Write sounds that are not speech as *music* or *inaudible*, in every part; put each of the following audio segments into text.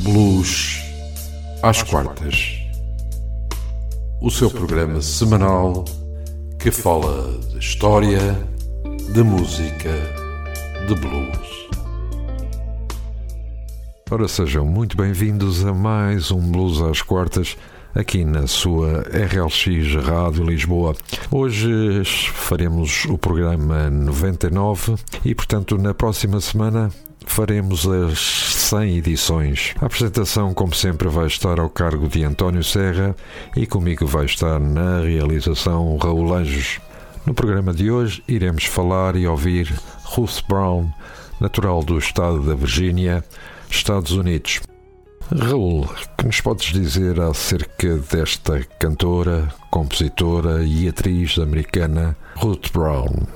Blues às quartas. O seu programa semanal que fala de história, de música, de blues. Ora, sejam muito bem-vindos a mais um Blues às quartas aqui na sua RLX Rádio Lisboa. Hoje faremos o programa 99 e, portanto, na próxima semana faremos as 100 edições. A apresentação, como sempre, vai estar ao cargo de António Serra e comigo vai estar na realização Raul Anjos. No programa de hoje iremos falar e ouvir Ruth Brown, natural do estado da Virgínia, Estados Unidos. Raul, que nos podes dizer acerca desta cantora, compositora e atriz americana Ruth Brown?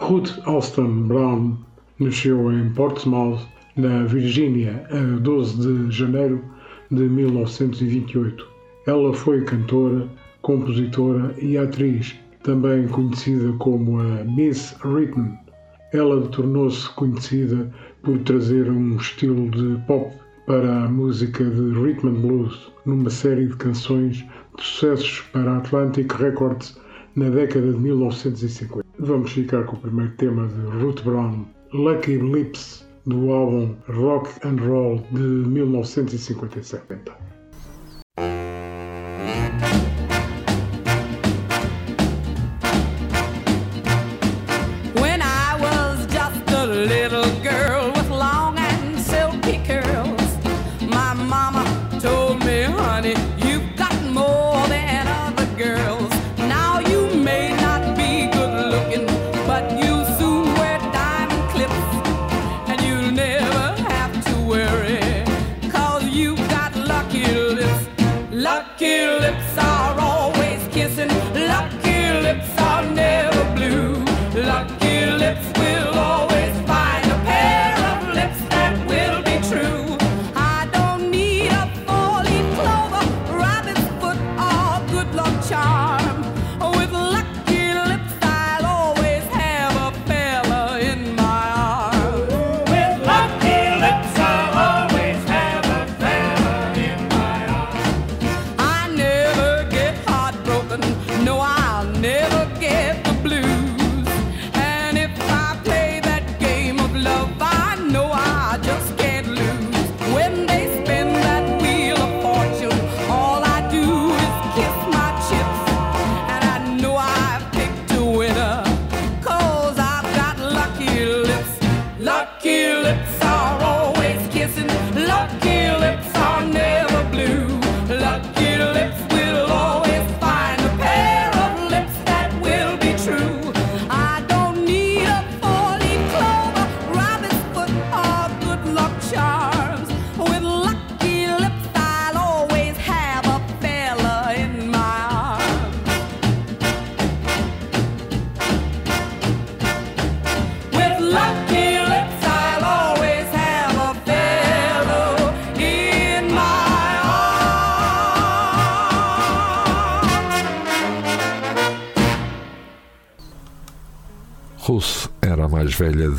Ruth Alston Brown nasceu em Portsmouth, na Virgínia, a 12 de janeiro de 1928. Ela foi cantora, compositora e atriz, também conhecida como a Miss Rhythm. Ela tornou-se conhecida por trazer um estilo de pop para a música de rhythm and blues numa série de canções de sucessos para a Atlantic Records na década de 1950. Vamos ficar com o primeiro tema de Ruth Brown, Lucky Lips, do álbum Rock and Roll de 1957.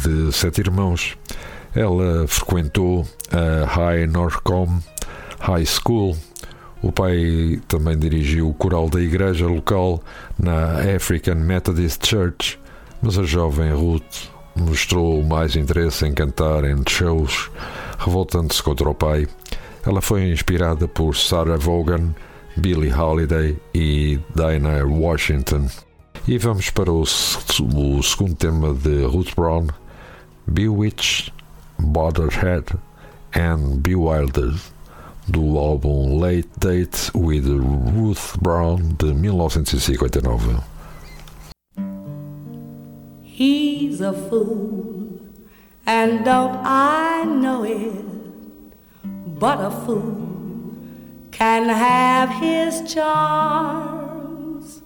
De sete irmãos. Ela frequentou a High Norcombe High School. O pai também dirigiu o coral da igreja local na African Methodist Church, mas a jovem Ruth mostrou mais interesse em cantar em shows, revoltando-se contra o pai. Ela foi inspirada por Sarah Vaughan, Billie Holiday e Dinah Washington. E vamos para o, o segundo tema de Ruth Brown, Bewitched, Bothered and Bewildered, do álbum Late Date with Ruth Brown de 1959. He's a fool, and don't I know it? But a fool can have his charms.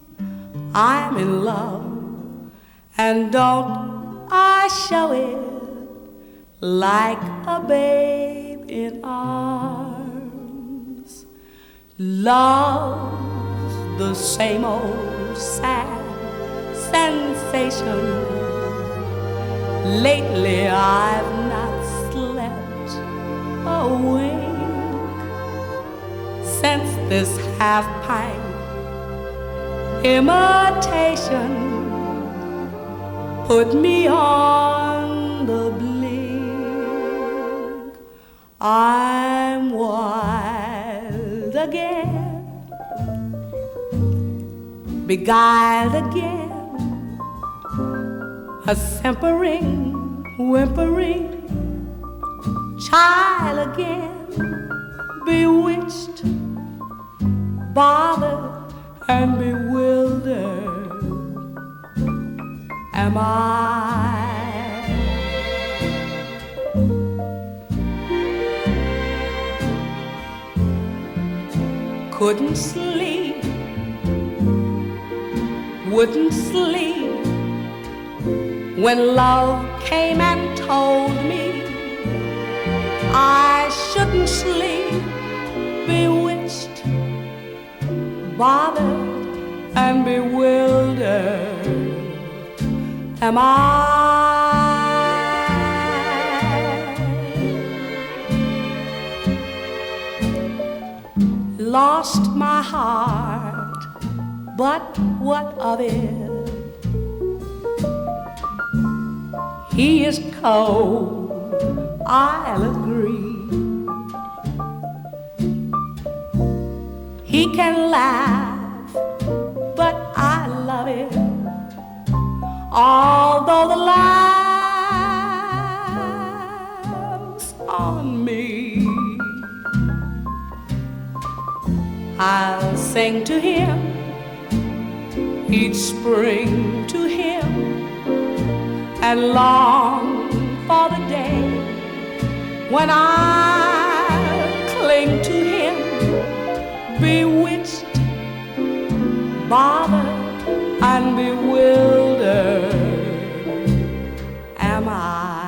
I'm in love, and don't I show it like a babe in arms? Love's the same old sad sensation. Lately, I've not slept a wink since this half pint imitation put me on I'm wild again, beguiled again, a simpering, whimpering child again, bewitched, bothered and bewildered. Am I. Couldn't sleep, wouldn't sleep when love came and told me I shouldn't sleep, bewitched bothered and bewildered am I. Lost my heart, but what of it? He is cold, I'll agree. He can laugh, but I love it. Although the laugh's I'll sing to him. Each spring to him. And long for the day when I cling to him. Bewitched, bothered, and bewildered am I.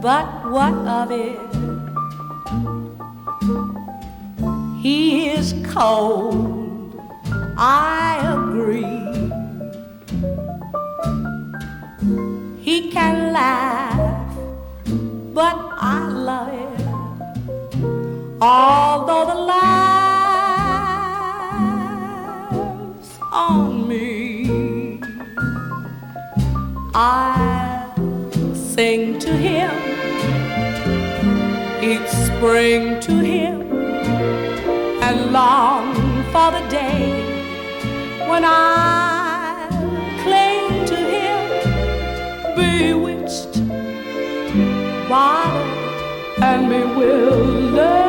but what of it? He is cold, I agree. He can laugh, but I love it. Although the laugh's on me. I'll sing to him spring to him and long for the day when I cling to him, bewitched, bothered, and bewildered.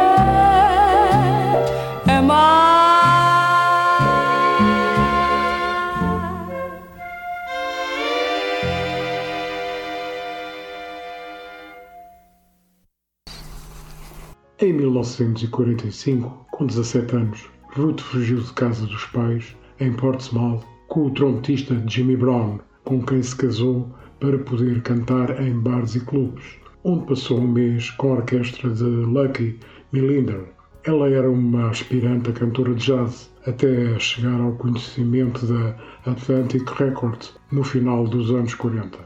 1945, com 17 anos, Ruth fugiu de casa dos pais, em Portsmouth, com o trompetista Jimmy Brown, com quem se casou para poder cantar em bares e clubes, onde passou um mês com a orquestra de Lucky Millinder. Ela era uma aspirante a cantora de jazz, até chegar ao conhecimento da Atlantic Records no final dos anos 40.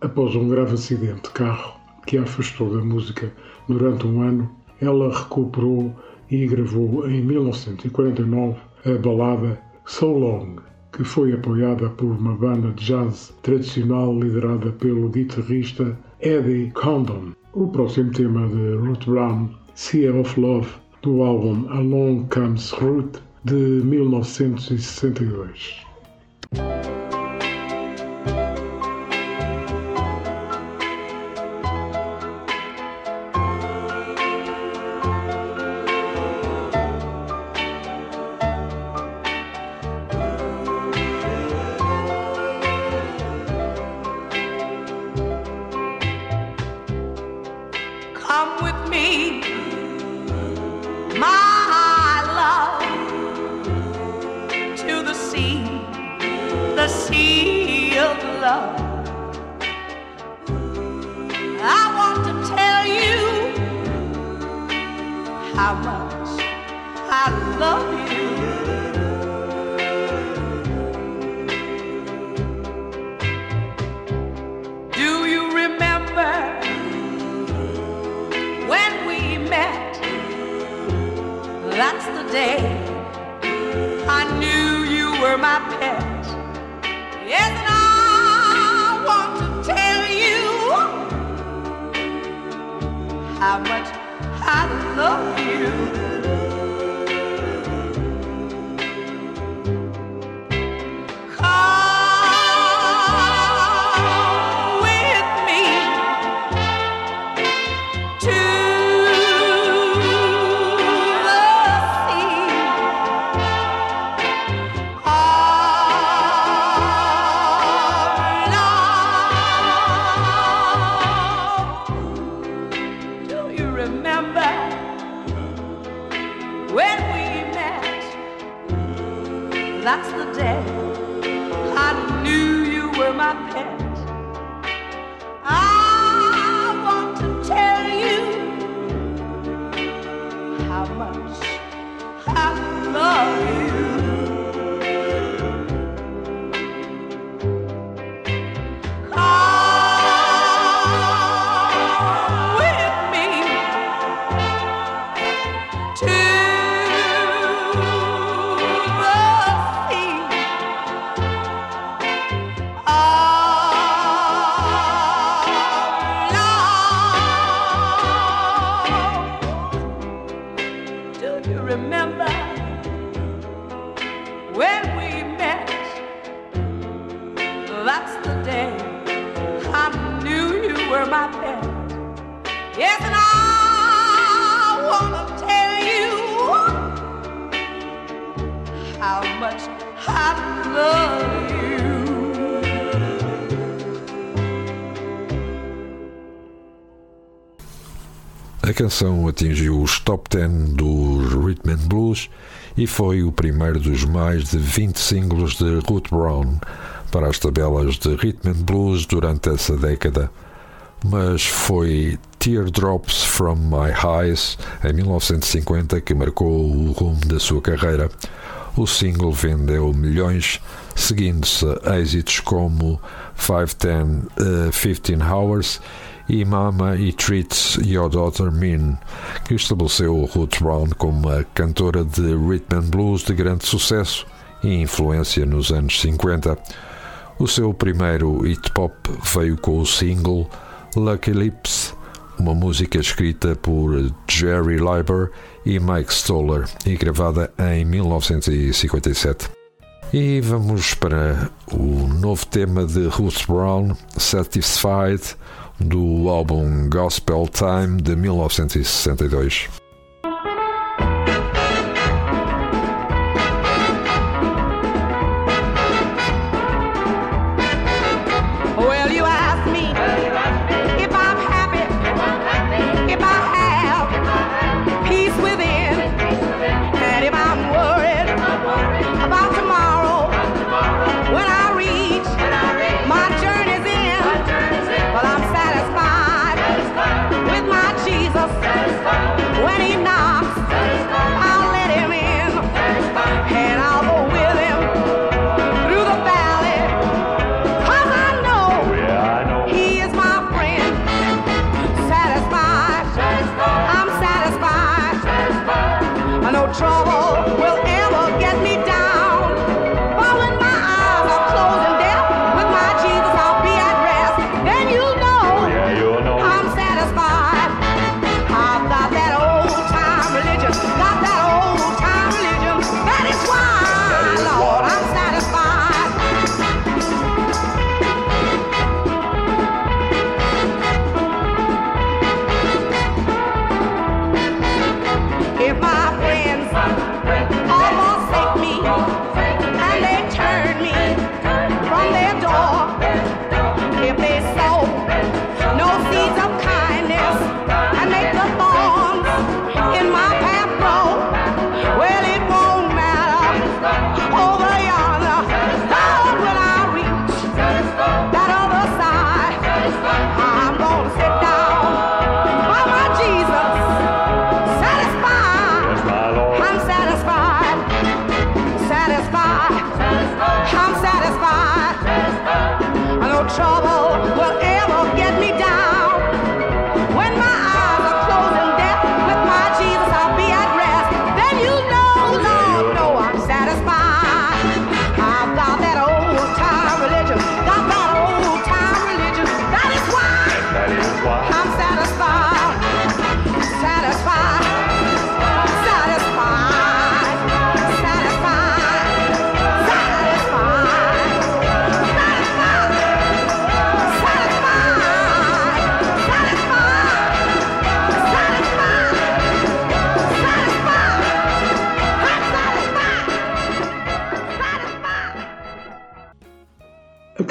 Após um grave acidente de carro que a afastou da música durante um ano, ela recuperou e gravou em 1949 a balada So Long, que foi apoiada por uma banda de jazz tradicional liderada pelo guitarrista Eddie Condon. O próximo tema de Ruth Brown, Sea of Love, do álbum Along Comes Ruth, de 1962. How much I love you. I knew you were my pet. I want to tell you canção atingiu os top 10 dos Rhythm and Blues e foi o primeiro dos mais de 20 singles de Ruth Brown para as tabelas de Rhythm and Blues durante essa década. Mas foi Teardrops from My Eyes, em 1950, que marcou o rumo da sua carreira. O single vendeu milhões, seguindo-se êxitos como 510 uh, 15 Hours e Mama e Treats Your Daughter Mean, que estabeleceu Ruth Brown como uma cantora de rhythm and blues de grande sucesso e influência nos anos 50. O seu primeiro hit pop veio com o single Lucky Lips, uma música escrita por Jerry Leiber e Mike Stoller e gravada em 1957. E vamos para o novo tema de Ruth Brown, Satisfied, do álbum Gospel Time de 1962.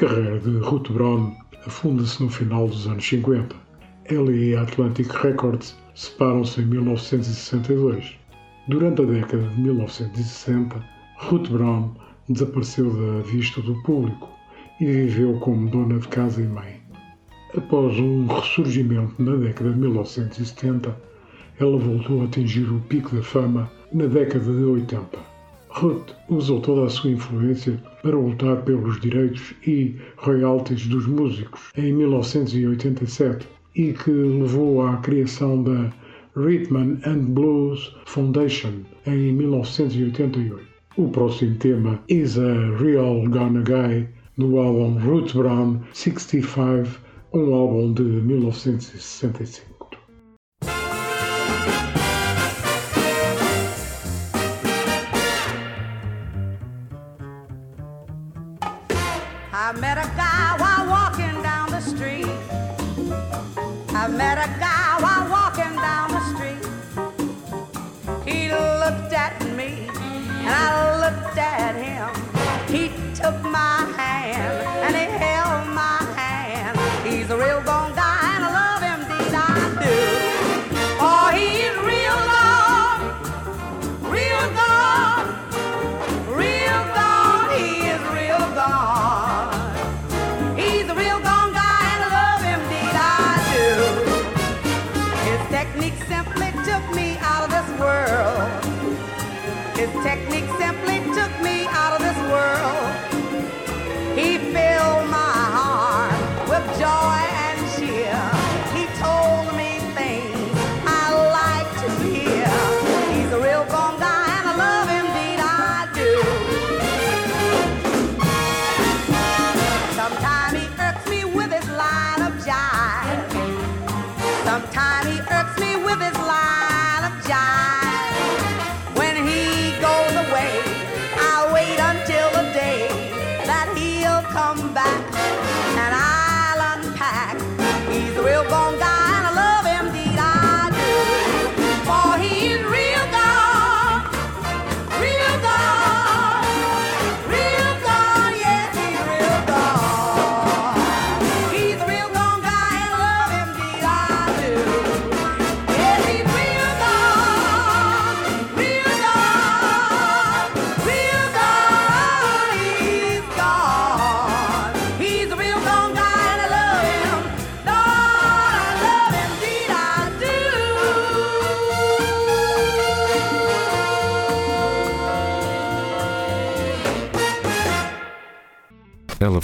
Carreira de Ruth Brown afunda-se no final dos anos 50. Ela e a Atlantic Records separam-se em 1962. Durante a década de 1960, Ruth Brown desapareceu da vista do público e viveu como dona de casa e mãe. Após um ressurgimento na década de 1970, ela voltou a atingir o pico da fama na década de 80. Ruth usou toda a sua influência para lutar pelos direitos e royalties dos músicos em 1987 e que levou à criação da Rhythm and Blues Foundation em 1988. O próximo tema is a Real Gonna Guy do álbum Ruth Brown 65, um álbum de 1965. I met a guy while walking down the street. I met a guy while walking down the street. He looked at me and I looked at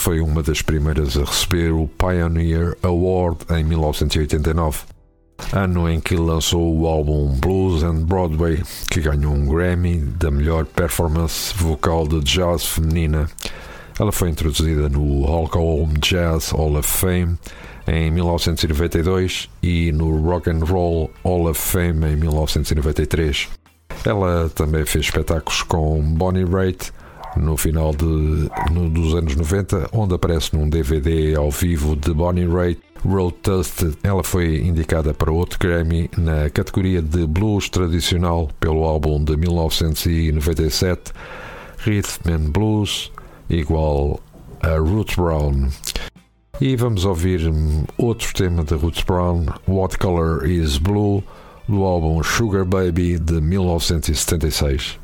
foi uma das primeiras a receber o Pioneer Award em 1989, ano em que lançou o álbum Blues and Broadway, que ganhou um Grammy da melhor performance vocal de jazz feminina. Ela foi introduzida no Hall Home Jazz Hall of Fame em 1992 e no Rock and Roll Hall of Fame em 1993. Ela também fez espetáculos com Bonnie Raitt no final de, no- dos anos 90, onde aparece num DVD ao vivo de Bonnie Raitt, Road Dusted. Ela foi indicada para outro Grammy na categoria de blues tradicional pelo álbum de 1997, Rhythm and Blues, igual a Ruth Brown. E vamos ouvir outro tema de Ruth Brown, What Color is Blue, do álbum Sugar Baby de 1976.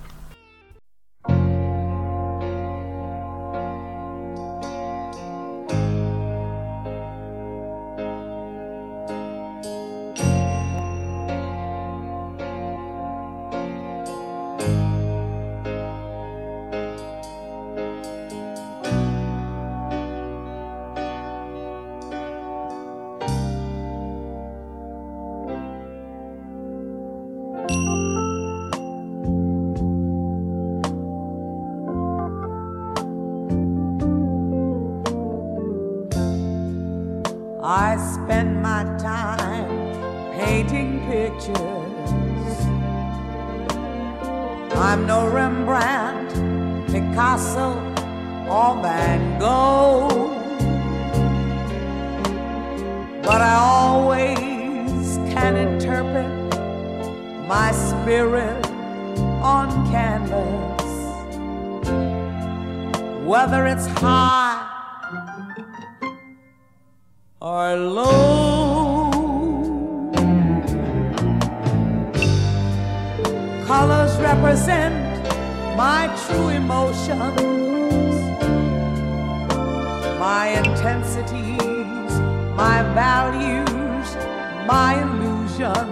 My illusions.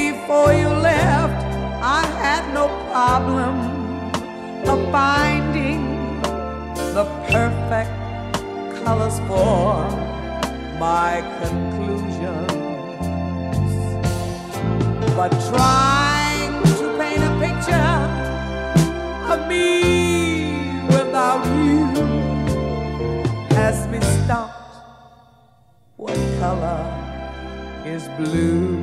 Before you left, I had no problem of finding the perfect colors for my is blue?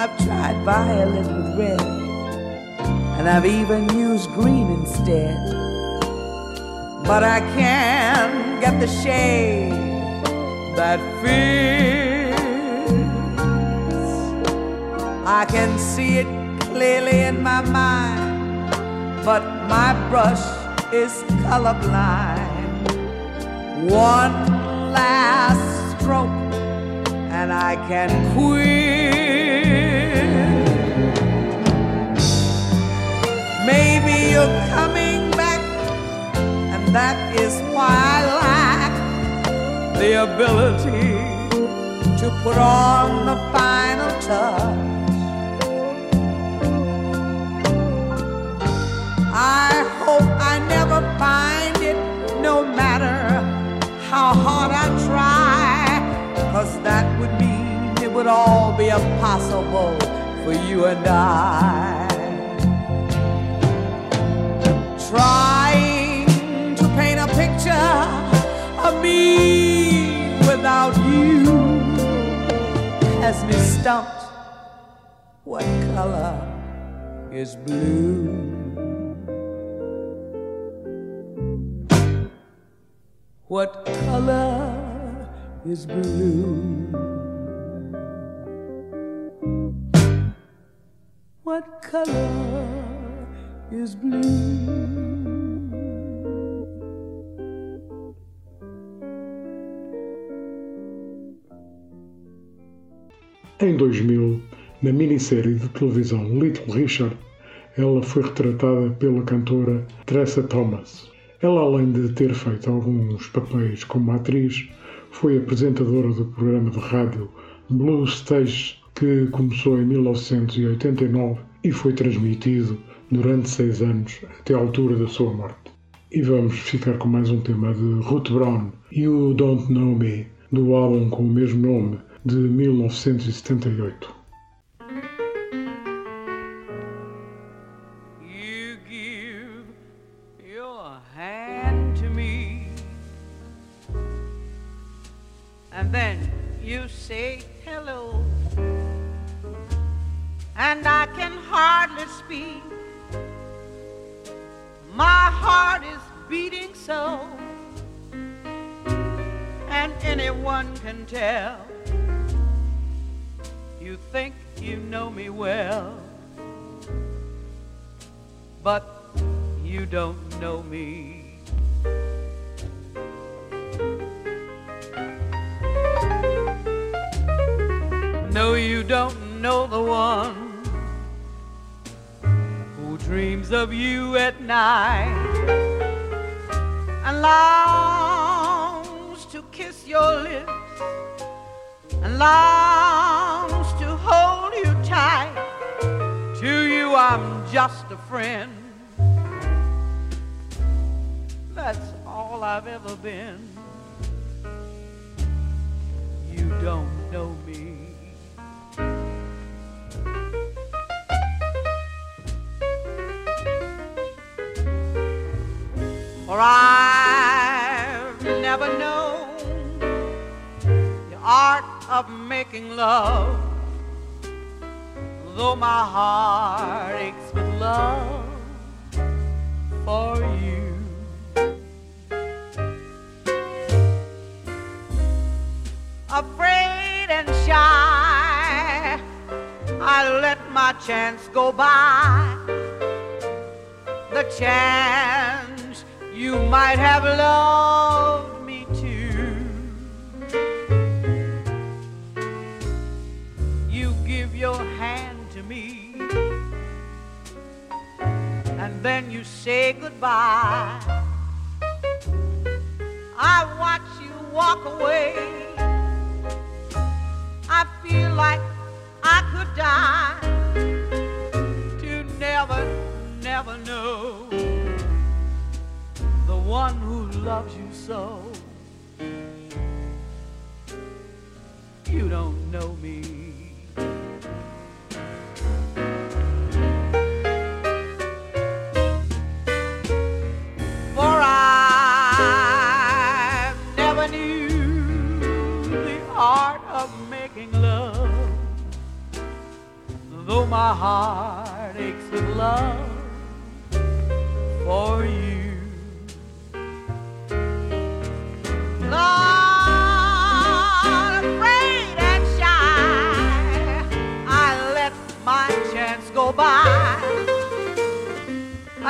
I've tried violet with red, and I've even used green instead. But I can't get the shade that fits. I can see it clearly in my mind, but my brush is colorblind. One last stroke, and I can quit. Maybe you're coming back, and that is why I lack the ability to put on the final touch. Would all be impossible for you and I. Trying to paint a picture of me without you has me stumped. What color is blue? What color is blue? What color is blue? Em 2000, na minissérie de televisão Little Richard, ela foi retratada pela cantora Tressa Thomas. Ela, além de ter feito alguns papéis como atriz, foi apresentadora do programa de rádio Blue Stage, que começou em 1989 e foi transmitido durante seis anos, até a altura da sua morte. E vamos ficar com mais um tema de Ruth Brown, You Don't Know Me, do álbum com o mesmo nome, de 1978. For I've never known the art of making love though my heart aches with love for you. Afraid and shy I let my chance go by. The chance you might have loved me too. You give your hand to me, and then you say goodbye. I watch you walk away. I feel like I could die to never, never know one who loves you so. You don't know me. For I never knew the art of making love, though my heart aches with love for you.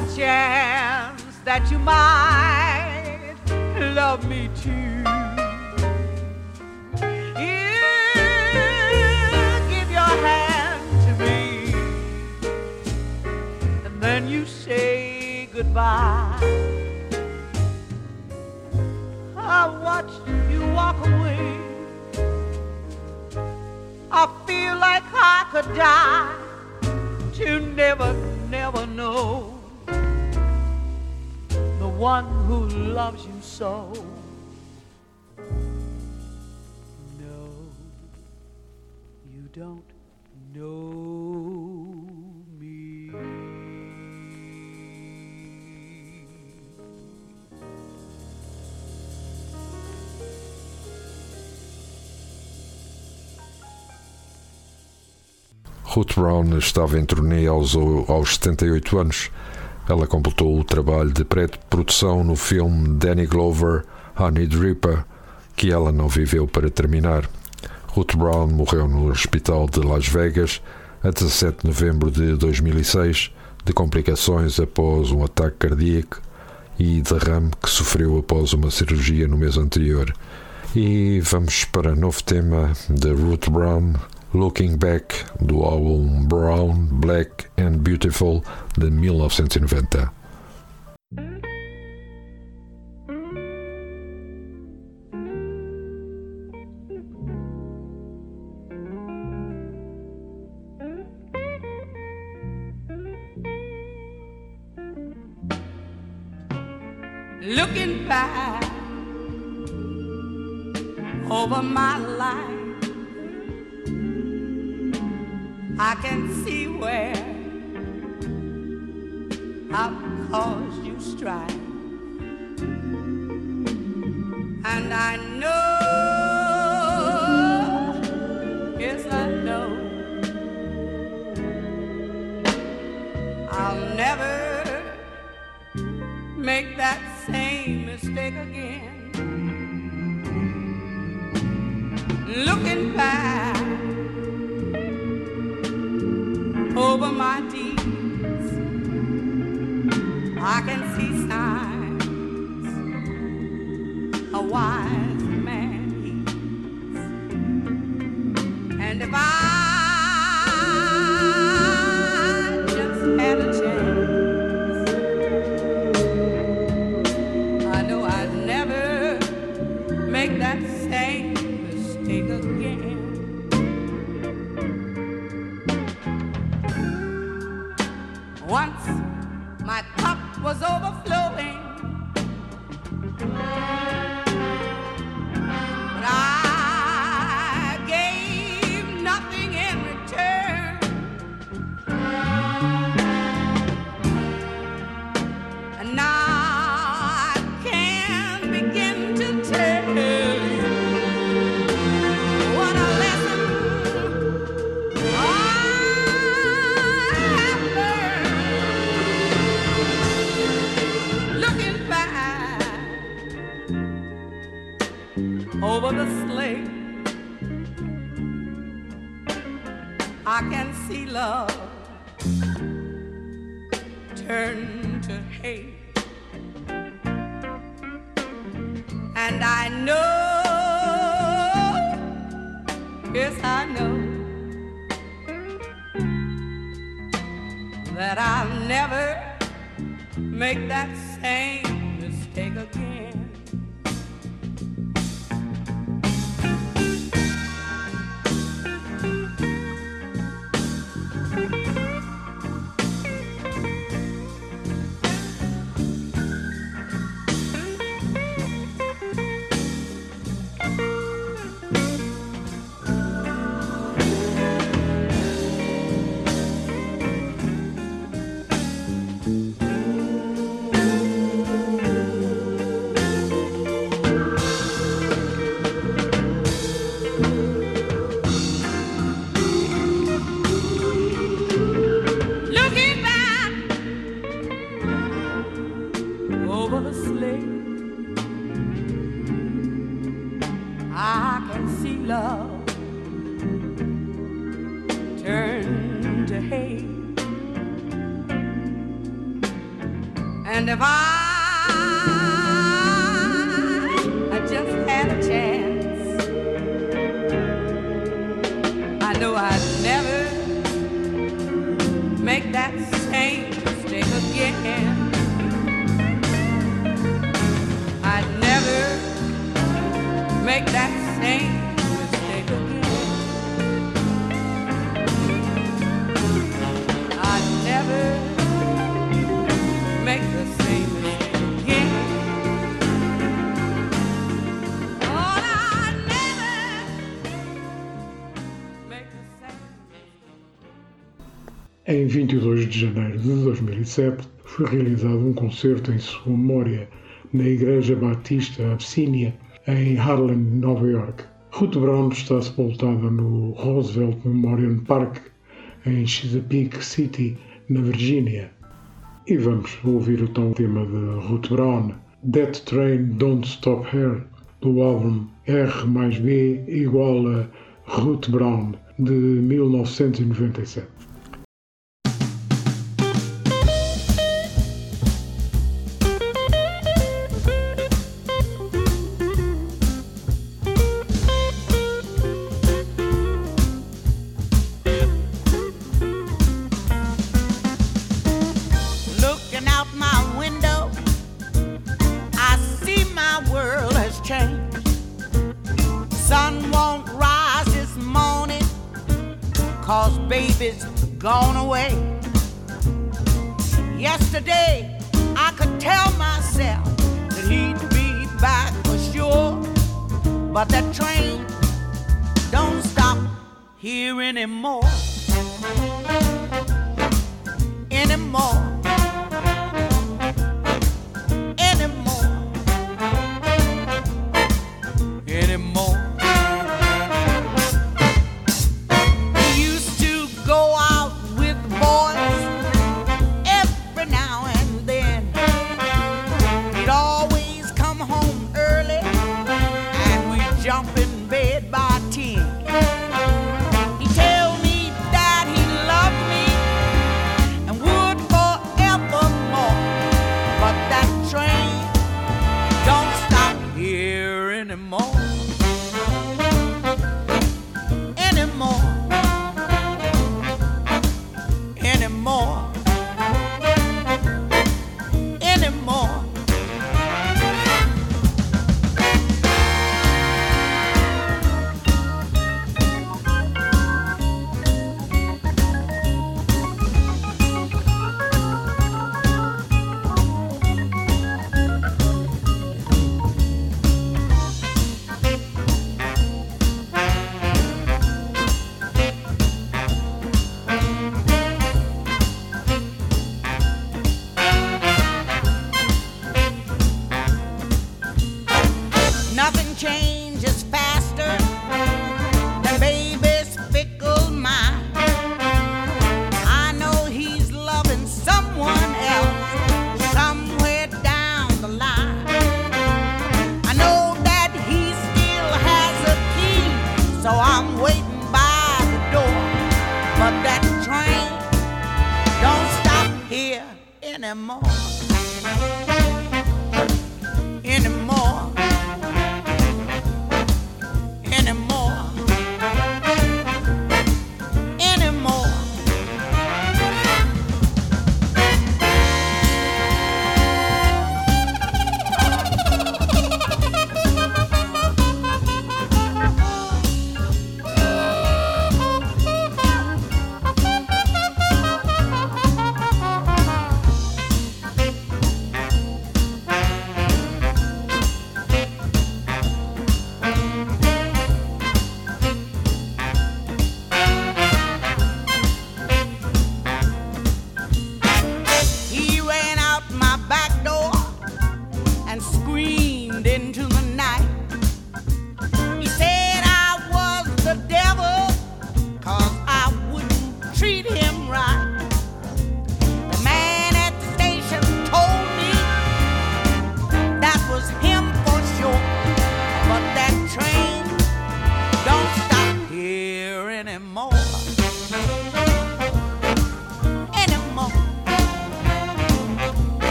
A chance that you might love me too. You give your hand to me, and then you say goodbye. I watched you walk away. I feel like I could die to never, never know one who loves you so. No, you don't know me. Ruth Brown estava em turnê aos, aos 78 anos. Ela completou o trabalho de pré-produção no filme Danny Glover, Honey Dripper, que ela não viveu para terminar. Ruth Brown morreu no hospital de Las Vegas a 17 de novembro de 2006 de complicações após um ataque cardíaco e derrame que sofreu após uma cirurgia no mês anterior. E vamos para novo tema de Ruth Brown, Looking Back, do álbum Brown, Black and Beautiful de 1990. Looking back over my life, I can see where I've caused you strife, and I know, yes, I know, I'll never make that I can see signs a wise man heeds. And if I Em 22 de janeiro de 2007, foi realizado um concerto em sua memória na Igreja Batista Abcínia, em Harlem, Nova York. Ruth Brown está sepultada no Roosevelt Memorial Park, em Chesapeake City, na Virgínia. E vamos ouvir então o tão tema de Ruth Brown, "Death Train Don't Stop Here, do álbum R mais B igual a Ruth Brown, de 1997. anymore. Anymore.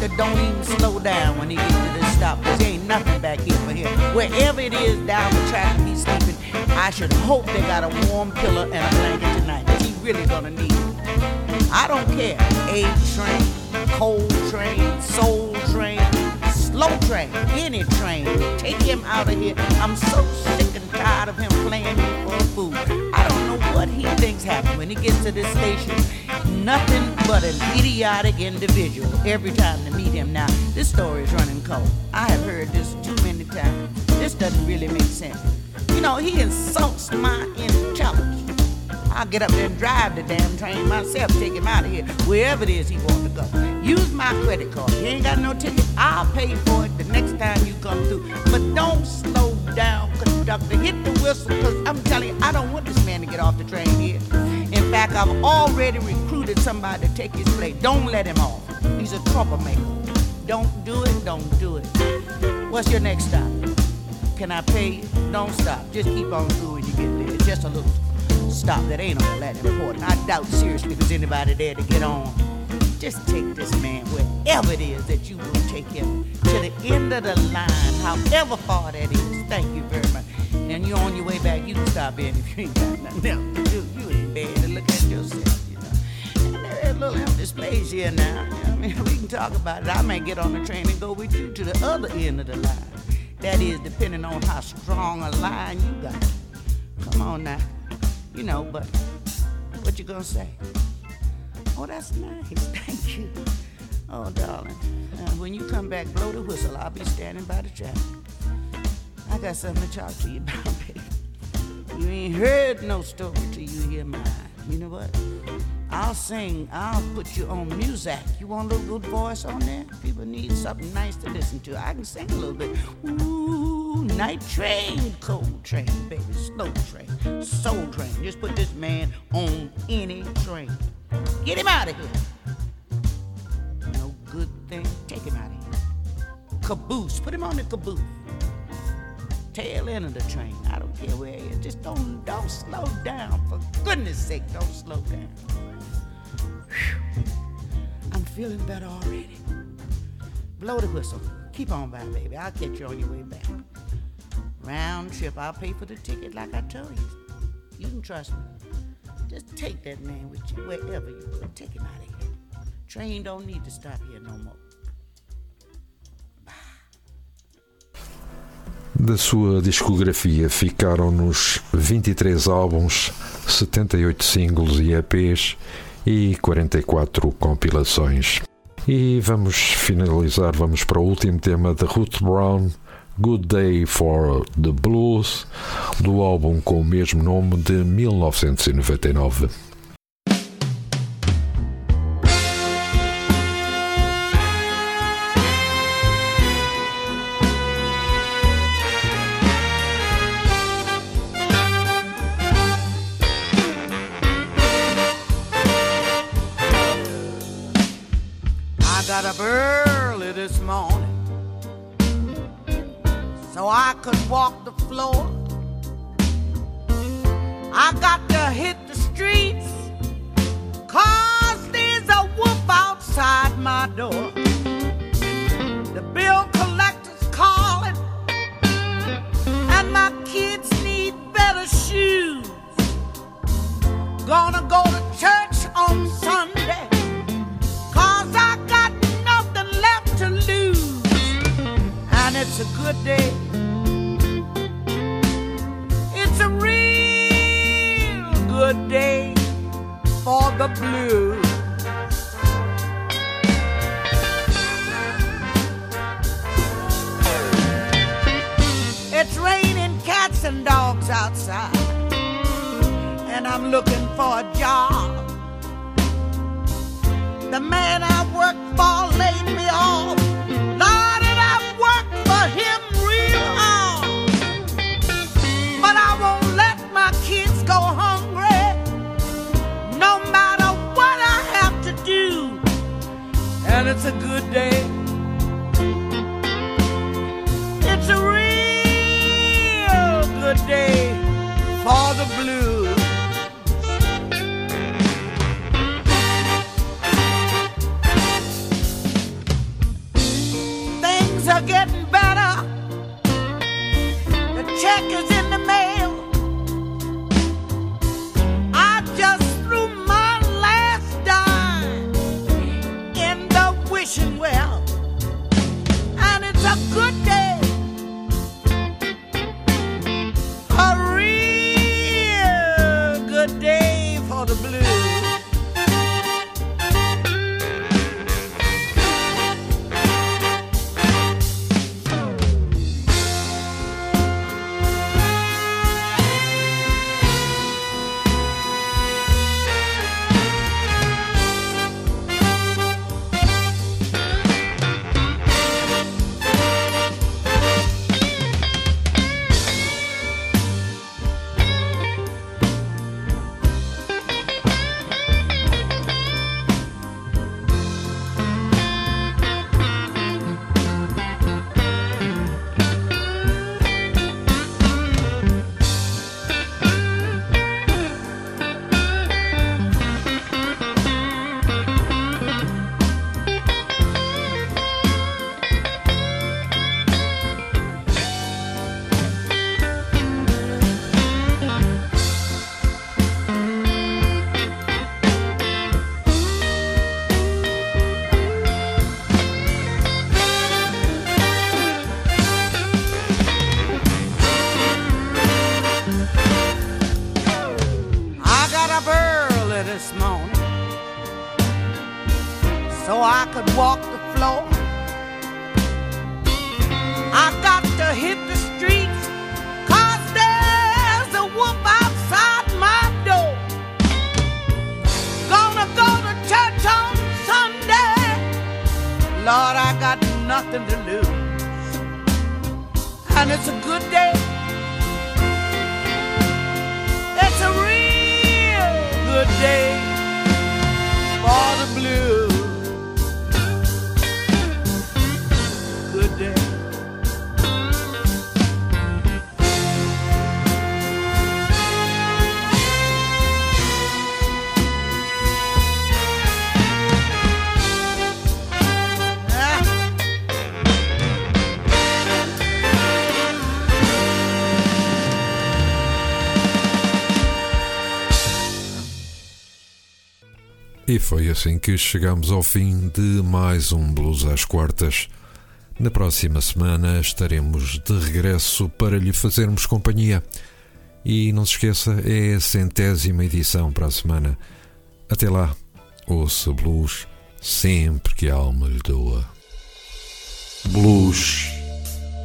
Conductor, don't even slow down when he gets to this stop, cause there ain't nothing back here for him. Wherever it is down the track he's sleeping, I should hope they got a warm pillow and a blanket tonight, cause he really gonna need it. I don't care. A train, cold train, soul train, slow train, any train. Take him out of here. I'm so sick tired of him playing me for a fool. I don't know what he thinks happened when he gets to this station. Nothing but an idiotic individual every time to meet him. Now, this story is running cold. I have heard this too many times. This doesn't really make sense. You know, he insults my intelligence. I'll get up there and drive the damn train myself, take him out of here, wherever it is he wants to go. Use my credit card. You ain't got no ticket, I'll pay for it the next time you come through. But don't slow down, conductor. Hit the whistle, because I'm telling you, I don't want this man to get off the train here. In fact, I've already recruited somebody to take his place. Don't let him off. He's a troublemaker. Don't do it, don't do it. What's your next stop? Can I pay you? Don't stop. Just keep on through you get there. Just a little stop that ain't all that important. I doubt seriously there's anybody there to get on. Just take this man wherever it is that you will take him to the end of the line, however far that is. Thank you very much. And you're on your way back. You can stop in if you ain't got nothing else to do. You ain't bad to look at yourself, you know. And there is a little empty space here now. I mean, *laughs* we can talk about it. I may get on the train and go with you to the other end of the line. That is depending on how strong a line you got. Come on now. You know, but what you gonna say? Oh, that's nice. *laughs* Thank you. Oh, darling. Uh, when you come back, blow the whistle. I'll be standing by the track. I got something to talk to you *laughs* about, baby. You ain't heard no story till you hear mine. You know what? I'll sing. I'll put you on music. You want a little good voice on there? People need something nice to listen to. I can sing a little bit. Ooh, night train, cold train, baby, slow train, soul train. Just put this man on any train. Get him out of here. No good thing. Take him out of here. Caboose. Put him on the caboose. Tail end of the train. I don't care where he is. Just don't don't slow down. For goodness sake, don't slow down. Whew. I'm feeling better already. Blow the whistle. Keep on by, baby. I'll catch you on your way back. Round trip. I'll pay for the ticket like I told you. You can trust me. Just take that man with you wherever you go. Take him out of here. Train don't need to stop here no more. Da sua discografia ficaram-nos 23 álbuns, 78 singles e EPs e 44 compilações. E vamos finalizar, vamos para o último tema de Ruth Brown, Good Day for the Blues, do álbum com o mesmo nome de 1999. all the blues. em que chegamos ao fim de mais um Blues às Quartas. Na próxima semana estaremos de regresso para lhe fazermos companhia. E não se esqueça, é a centésima edição para a semana. Até lá, ouça blues sempre que a alma lhe doa. Blues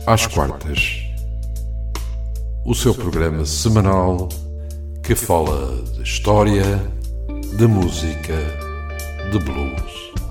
às quartas. O seu programa semanal que fala de história, de música de blues.